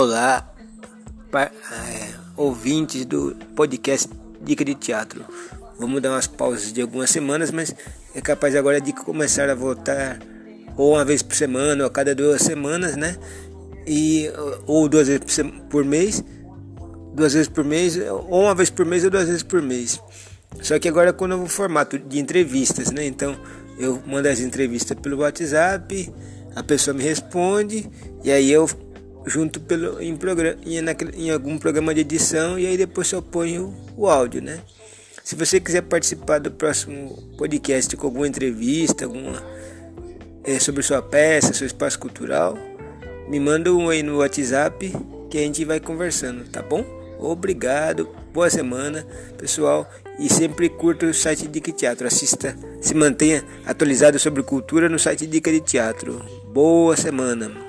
Olá, é, ouvintes do podcast Dica de Teatro. Vamos dar umas pausas de algumas semanas, mas é capaz agora de começar a voltar ou uma vez por semana, ou a cada duas semanas, né? E, ou duas vezes por mês, duas vezes por mês, ou uma vez por mês ou duas vezes por mês. Só que agora com o novo formato de entrevistas, né? Então eu mando as entrevistas pelo WhatsApp, a pessoa me responde e aí eu junto pelo, em, programa, em, em algum programa de edição e aí depois eu ponho o, o áudio, né? Se você quiser participar do próximo podcast com alguma entrevista, alguma é, sobre sua peça, seu espaço cultural, me manda um aí no WhatsApp que a gente vai conversando, tá bom? Obrigado, boa semana, pessoal, e sempre curta o site Dica de Teatro. Assista, se mantenha atualizado sobre cultura no site Dica de Teatro. Boa semana.